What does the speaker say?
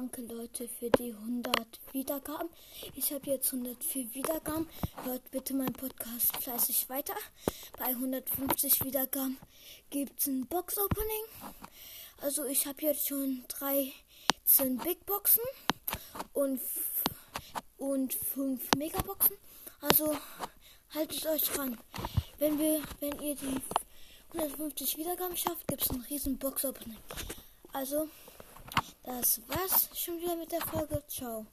danke Leute für die 100 Wiedergaben. Ich habe jetzt 104 Wiedergaben. Hört bitte meinen Podcast fleißig weiter. Bei 150 Wiedergaben gibt es ein Box-Opening. Also ich habe jetzt schon 13 Big Boxen und, und 5 Megaboxen. Also haltet euch dran. Wenn wir, wenn ihr die 150 Wiedergaben schafft, gibt es ein riesen Box-Opening. Also, das war's schon wieder mit der Folge. Ciao.